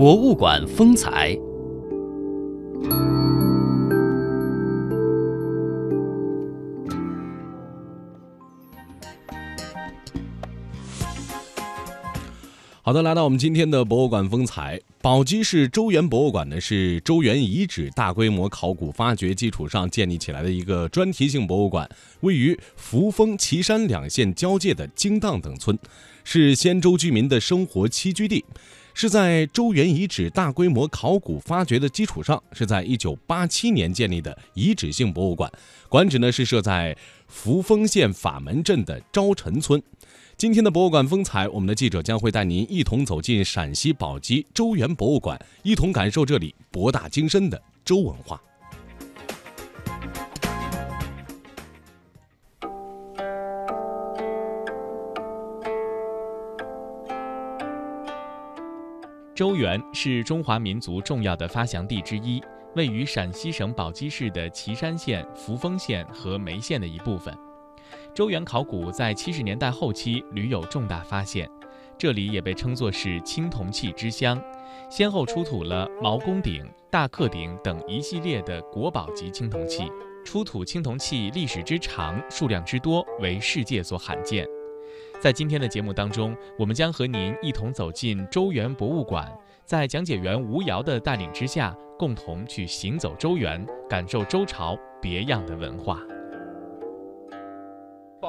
博物馆风采。好的，来到我们今天的博物馆风采。宝鸡市周原博物馆呢，是周原遗址大规模考古发掘基础上建立起来的一个专题性博物馆，位于扶风、岐山两县交界的京荡等村，是先周居民的生活栖居地。是在周原遗址大规模考古发掘的基础上，是在一九八七年建立的遗址性博物馆，馆址呢是设在扶风县法门镇的招陈村。今天的博物馆风采，我们的记者将会带您一同走进陕西宝鸡周原博物馆，一同感受这里博大精深的周文化。周原是中华民族重要的发祥地之一，位于陕西省宝鸡市的岐山县、扶风县和眉县的一部分。周原考古在七十年代后期屡有重大发现，这里也被称作是青铜器之乡，先后出土了毛公鼎、大克鼎等一系列的国宝级青铜器。出土青铜器历史之长、数量之多，为世界所罕见。在今天的节目当中，我们将和您一同走进周原博物馆，在讲解员吴瑶的带领之下，共同去行走周原，感受周朝别样的文化。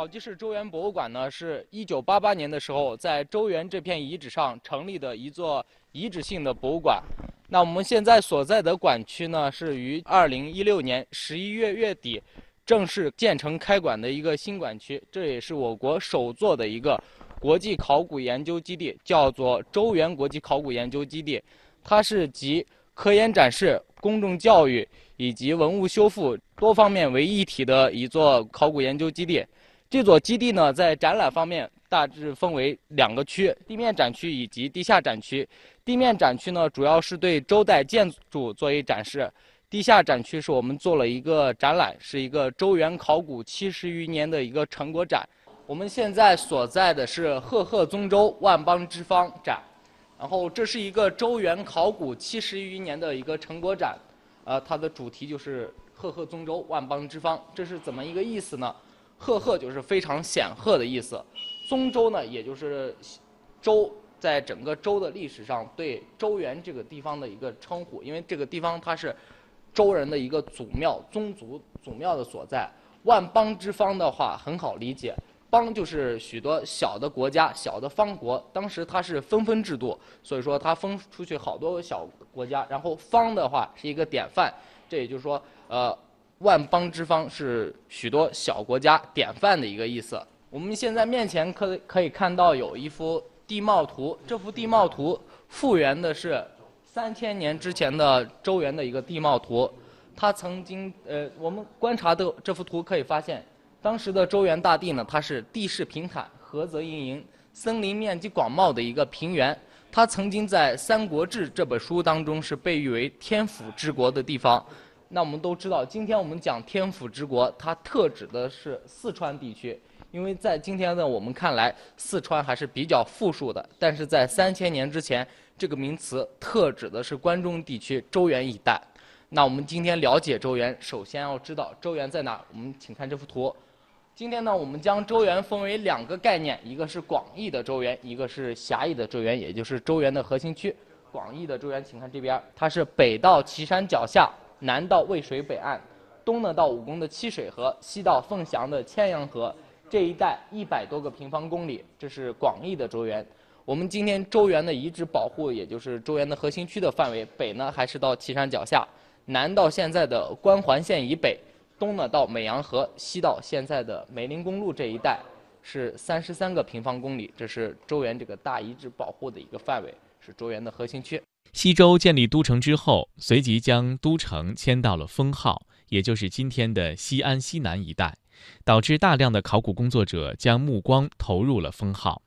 宝鸡市周原博物馆呢，是一九八八年的时候在周原这片遗址上成立的一座遗址性的博物馆。那我们现在所在的馆区呢，是于二零一六年十一月月底。正式建成开馆的一个新馆区，这也是我国首座的一个国际考古研究基地，叫做周原国际考古研究基地。它是集科研展示、公众教育以及文物修复多方面为一体的一座考古研究基地。这座基地呢，在展览方面大致分为两个区：地面展区以及地下展区。地面展区呢，主要是对周代建筑作为展示。地下展区是我们做了一个展览，是一个周原考古七十余年的一个成果展。我们现在所在的是赫赫宗周，万邦之方展，然后这是一个周原考古七十余年的一个成果展，呃，它的主题就是赫赫宗周，万邦之方。这是怎么一个意思呢？赫赫就是非常显赫的意思，宗周呢，也就是周在整个周的历史上对周原这个地方的一个称呼，因为这个地方它是。周人的一个祖庙、宗族祖庙的所在。万邦之方的话很好理解，邦就是许多小的国家、小的方国。当时它是分封制度，所以说它分出去好多个小国家。然后方的话是一个典范，这也就是说，呃，万邦之方是许多小国家典范的一个意思。我们现在面前可可以看到有一幅地貌图，这幅地貌图复原的是。三千年之前的周原的一个地貌图，它曾经呃，我们观察的这幅图可以发现，当时的周原大地呢，它是地势平坦，河泽盈盈，森林面积广袤的一个平原。它曾经在《三国志》这本书当中是被誉为天府之国的地方。那我们都知道，今天我们讲天府之国，它特指的是四川地区，因为在今天的我们看来，四川还是比较富庶的，但是在三千年之前。这个名词特指的是关中地区周原一带。那我们今天了解周原，首先要知道周原在哪。我们请看这幅图。今天呢，我们将周原分为两个概念，一个是广义的周原，一个是狭义的周原，也就是周原的核心区。广义的周原，请看这边，它是北到岐山脚下，南到渭水北岸，东呢到武功的七水河，西到凤翔的千阳河，这一带一百多个平方公里，这是广义的周原。我们今天周原的遗址保护，也就是周原的核心区的范围，北呢还是到岐山脚下，南到现在的关环县以北，东呢到美阳河，西到现在的梅林公路这一带，是三十三个平方公里。这是周原这个大遗址保护的一个范围，是周原的核心区。西周建立都城之后，随即将都城迁到了封号，也就是今天的西安西南一带，导致大量的考古工作者将目光投入了封号。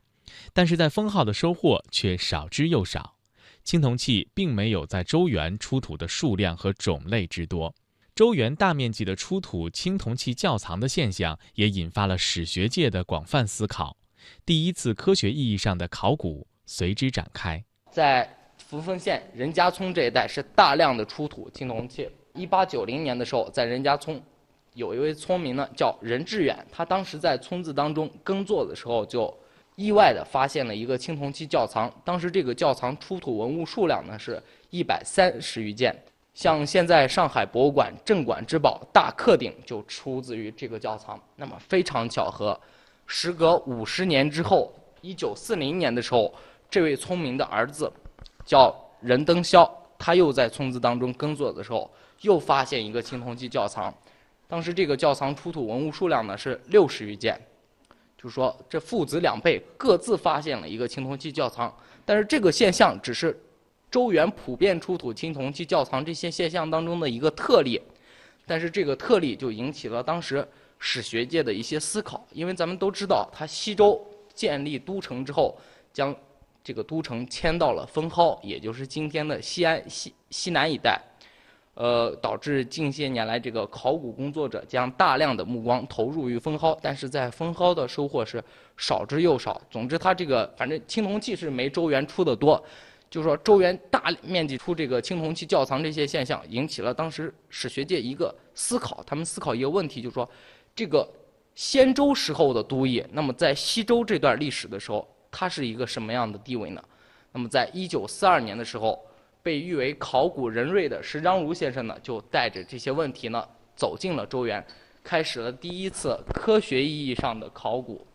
但是在封号的收获却少之又少，青铜器并没有在周原出土的数量和种类之多。周原大面积的出土青铜器窖藏的现象，也引发了史学界的广泛思考。第一次科学意义上的考古随之展开。在扶风县任家村这一带是大量的出土青铜器。一八九零年的时候，在任家村，有一位村民呢叫任志远，他当时在村子当中耕作的时候，就意外的发现了一个青铜器窖藏。当时这个窖藏出土文物数量呢是一百三十余件。像现在上海博物馆镇馆之宝大克鼎就出自于这个窖藏。那么非常巧合，时隔五十年之后，一九四零年的时候，这位村民的儿子叫任登霄，他又在村子当中耕作的时候，又发现一个青铜器窖藏。当时这个窖藏出土文物数量呢是六十余件，就说这父子两辈各自发现了一个青铜器窖藏。但是这个现象只是。周原普遍出土青铜器窖藏这些现象当中的一个特例，但是这个特例就引起了当时史学界的一些思考，因为咱们都知道，他西周建立都城之后，将这个都城迁到了封蒿，也就是今天的西安西西南一带，呃，导致近些年来这个考古工作者将大量的目光投入于封蒿，但是在封蒿的收获是少之又少。总之，他这个反正青铜器是没周原出的多。就是说，周原大面积出这个青铜器窖藏这些现象，引起了当时史学界一个思考。他们思考一个问题，就是说，这个先周时候的都邑，那么在西周这段历史的时候，它是一个什么样的地位呢？那么，在一九四二年的时候，被誉为考古人瑞的石章如先生呢，就带着这些问题呢，走进了周原，开始了第一次科学意义上的考古。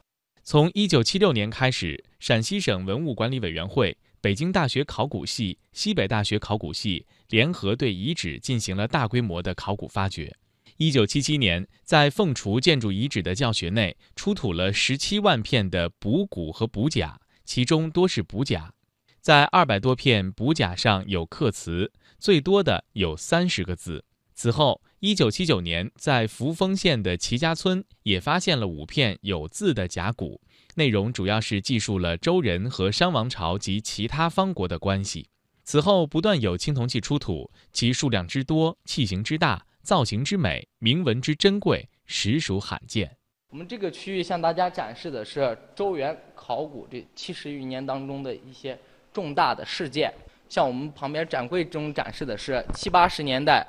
从一九七六年开始，陕西省文物管理委员会。北京大学考古系、西北大学考古系联合对遗址进行了大规模的考古发掘。一九七七年，在凤雏建筑遗址的教学内出土了十七万片的补骨和补甲，其中多是补甲。在二百多片补甲上有刻词，最多的有三十个字。此后，一九七九年，在扶风县的齐家村也发现了五片有字的甲骨。内容主要是记述了周人和商王朝及其他方国的关系。此后不断有青铜器出土，其数量之多、器型之大、造型之美、铭文之珍贵，实属罕见。我们这个区域向大家展示的是周原考古这七十余年当中的一些重大的事件。像我们旁边展柜中展示的是七八十年代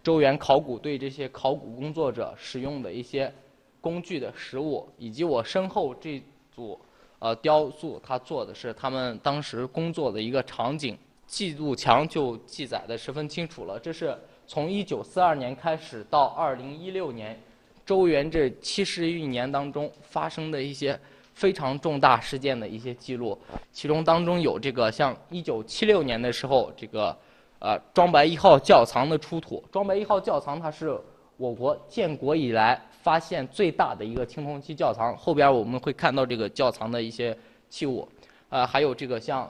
周原考古对这些考古工作者使用的一些工具的实物，以及我身后这。组，呃，雕塑，它做的是他们当时工作的一个场景，记录墙就记载的十分清楚了。这是从一九四二年开始到二零一六年，周原这七十余年当中发生的一些非常重大事件的一些记录，其中当中有这个像一九七六年的时候，这个呃庄白一号窖藏的出土，庄白一号窖藏它是我国建国以来。发现最大的一个青铜器窖藏，后边我们会看到这个窖藏的一些器物，呃，还有这个像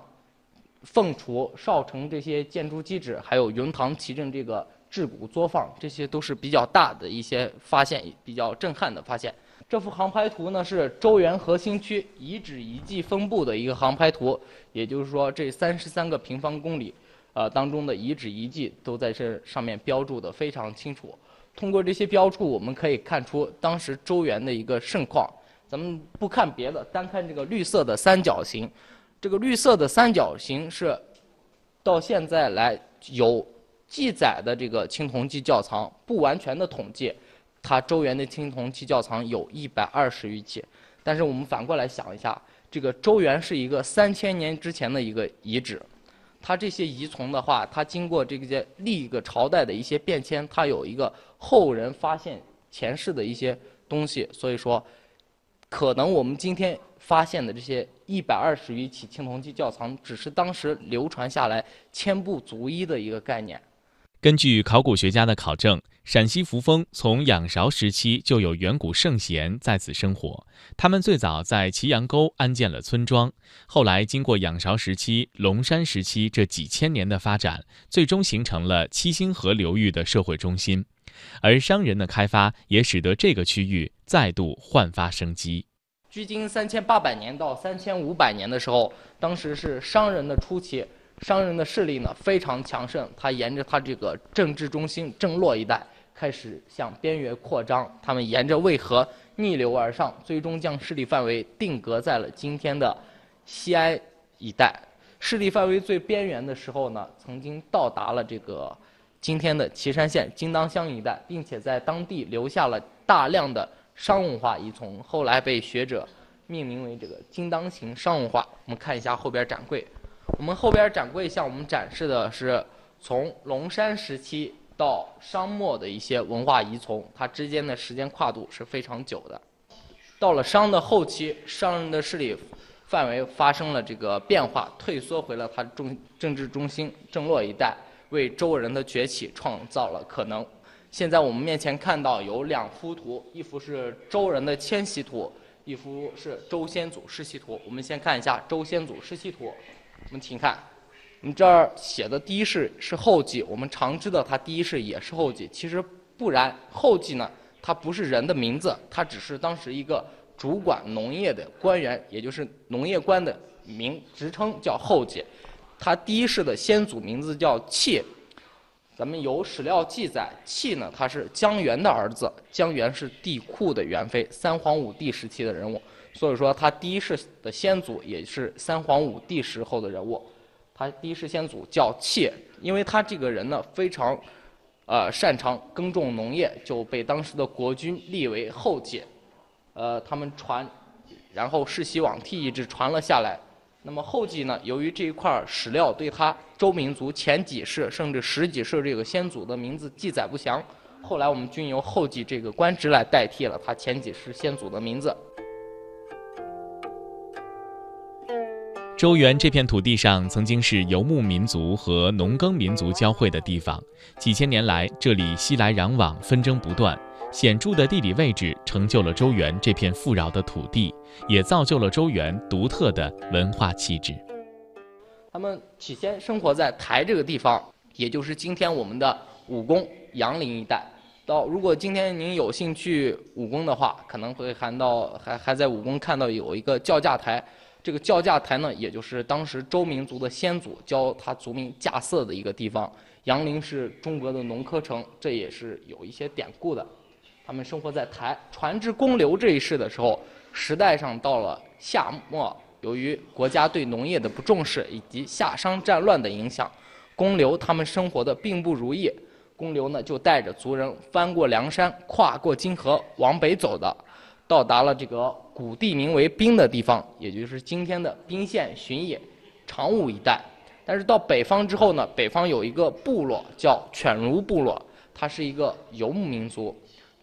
凤雏、少城这些建筑基址，还有云唐奇镇这个制骨作坊，这些都是比较大的一些发现，比较震撼的发现。这幅航拍图呢是周原核心区遗址遗迹分布的一个航拍图，也就是说这三十三个平方公里，呃当中的遗址遗迹都在这上面标注的非常清楚。通过这些标注，我们可以看出当时周原的一个盛况。咱们不看别的，单看这个绿色的三角形，这个绿色的三角形是到现在来有记载的这个青铜器窖藏，不完全的统计，它周原的青铜器窖藏有一百二十余起。但是我们反过来想一下，这个周原是一个三千年之前的一个遗址。它这些遗存的话，它经过这些另一个朝代的一些变迁，它有一个后人发现前世的一些东西，所以说，可能我们今天发现的这些一百二十余起青铜器窖藏，只是当时流传下来千不足一的一个概念。根据考古学家的考证，陕西扶风从仰韶时期就有远古圣贤在此生活。他们最早在祁阳沟安建了村庄，后来经过仰韶时期、龙山时期这几千年的发展，最终形成了七星河流域的社会中心。而商人的开发也使得这个区域再度焕发生机。距今三千八百年到三千五百年的时候，当时是商人的初期。商人的势力呢非常强盛，他沿着他这个政治中心郑洛一带开始向边缘扩张。他们沿着渭河逆流而上，最终将势力范围定格在了今天的西安一带。势力范围最边缘的时候呢，曾经到达了这个今天的岐山县金当乡一带，并且在当地留下了大量的商文化遗存，后来被学者命名为这个金当型商文化。我们看一下后边展柜，我们后边展柜向我们展示的是从龙山时期到商末的一些文化遗存，它之间的时间跨度是非常久的。到了商的后期，商人的势力范围发生了这个变化，退缩回了它中政治中心郑洛一带，为周人的崛起创造了可能。现在我们面前看到有两幅图，一幅是周人的迁徙图，一幅是周先祖世袭图。我们先看一下周先祖世袭图，我们请看，你这儿写的第一世是后继，我们常知道他第一世也是后继，其实不然，后继呢，它不是人的名字，它只是当时一个主管农业的官员，也就是农业官的名职称叫后继。他第一世的先祖名字叫契，咱们有史料记载，契呢他是姜元的儿子，姜元是帝喾的元妃，三皇五帝时期的人物，所以说他第一世的先祖也是三皇五帝时候的人物。他第一世先祖叫契，因为他这个人呢非常，呃擅长耕种农业，就被当时的国君立为后继。呃，他们传，然后世袭罔替一直传了下来。那么后继呢，由于这一块史料对他周民族前几世甚至十几世这个先祖的名字记载不详，后来我们均由后继这个官职来代替了他前几世先祖的名字。周原这片土地上曾经是游牧民族和农耕民族交汇的地方，几千年来这里熙来攘往，纷争不断。显著的地理位置成就了周原这片富饶的土地，也造就了周原独特的文化气质。他们起先生活在台这个地方，也就是今天我们的武功杨陵一带。到如果今天您有幸去武功的话，可能会看到还还在武功看到有一个教驾台。这个教驾台呢，也就是当时周民族的先祖教他族民驾色的一个地方。杨陵是中国的农科城，这也是有一些典故的。他们生活在台传至公刘这一世的时候，时代上到了夏末，由于国家对农业的不重视以及夏商战乱的影响，公刘他们生活的并不如意。公刘呢就带着族人翻过梁山，跨过金河往北走的，到达了这个古地名为宾的地方，也就是今天的宾县旬野长武一带。但是到北方之后呢，北方有一个部落叫犬儒部落，它是一个游牧民族。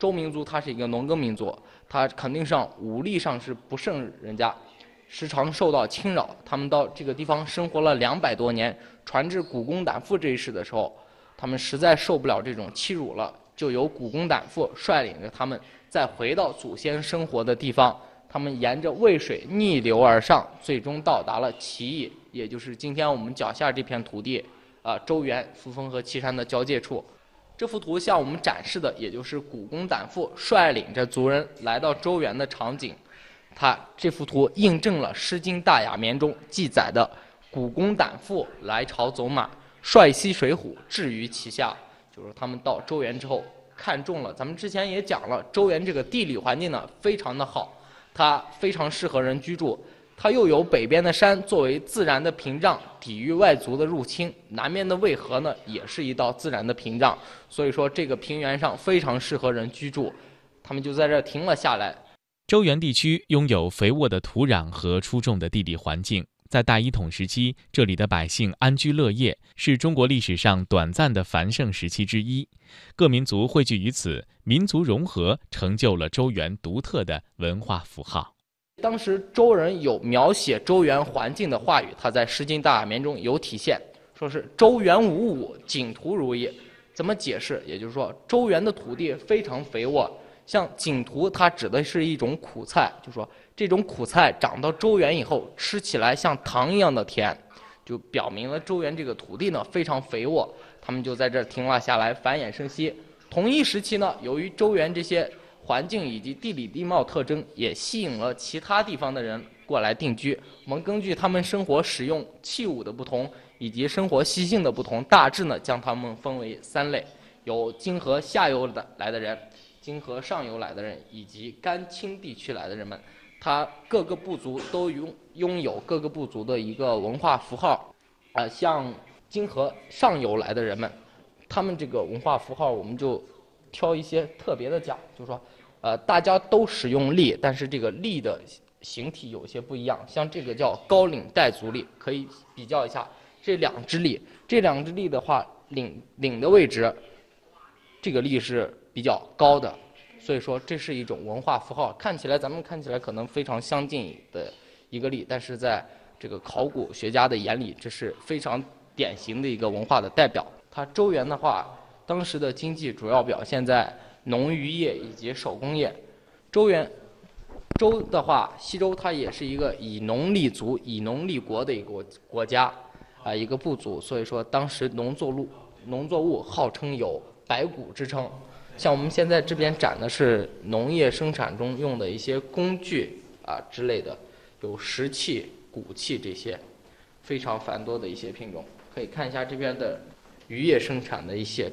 周民族它是一个农耕民族，它肯定上武力上是不胜人家，时常受到侵扰。他们到这个地方生活了两百多年，传至古公胆父这一世的时候，他们实在受不了这种欺辱了，就由古公胆父率领着他们再回到祖先生活的地方。他们沿着渭水逆流而上，最终到达了齐邑，也就是今天我们脚下这片土地，啊，周原、扶风和岐山的交界处。这幅图向我们展示的，也就是古公胆父率领着族人来到周原的场景。他这幅图印证了《诗经·大雅·绵》中记载的古公胆父来朝走马，率西水浒置于其下。就是他们到周原之后，看中了。咱们之前也讲了，周原这个地理环境呢非常的好，它非常适合人居住。它又有北边的山作为自然的屏障，抵御外族的入侵；南面的渭河呢，也是一道自然的屏障。所以说，这个平原上非常适合人居住。他们就在这停了下来。周原地区拥有肥沃的土壤和出众的地理环境，在大一统时期，这里的百姓安居乐业，是中国历史上短暂的繁盛时期之一。各民族汇聚于此，民族融合，成就了周原独特的文化符号。当时周人有描写周原环境的话语，他在《诗经·大雅·绵》中有体现，说是周原无物，景图如也。怎么解释？也就是说，周原的土地非常肥沃，像景图，它指的是一种苦菜，就说这种苦菜长到周原以后，吃起来像糖一样的甜，就表明了周原这个土地呢非常肥沃。他们就在这儿停了下来，繁衍生息。同一时期呢，由于周原这些。环境以及地理地貌特征也吸引了其他地方的人过来定居。我们根据他们生活使用器物的不同以及生活习性的不同，大致呢将他们分为三类。有金河下游的来的人，金河上游来的人，以及甘青地区来的人们，他各个部族都拥拥有各个部族的一个文化符号，啊，像金河上游来的人们，他们这个文化符号我们就挑一些特别的讲，就是说，呃，大家都使用笠，但是这个笠的形体有些不一样，像这个叫高领带足笠，可以比较一下。这两只笠，这两只笠的话，领领的位置，这个笠是比较高的，所以说这是一种文化符号。看起来咱们看起来可能非常相近的一个笠，但是在这个考古学家的眼里，这是非常典型的一个文化的代表。它周原的话，当时的经济主要表现在农渔业以及手工业。周原，周的话，西周它也是一个以农立足、以农立国的一个国家。啊，一个部族，所以说当时农作物农作物号称有百谷之称。像我们现在这边展的是农业生产中用的一些工具啊之类的，有石器、骨器这些，非常繁多的一些品种。可以看一下这边的渔业生产的一些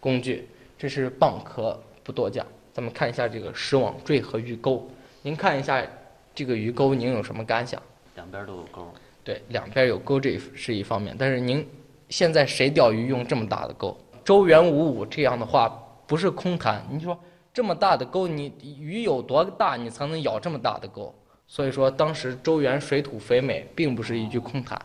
工具，这是蚌壳，不多讲。咱们看一下这个石网坠和鱼钩，您看一下这个鱼钩，您有什么感想？两边都有钩。对，两边有钩，这是一方面。但是您现在谁钓鱼用这么大的钩？周元五五这样的话不是空谈。你说这么大的钩，你鱼有多大，你才能咬这么大的钩？所以说当时周元水土肥美，并不是一句空谈。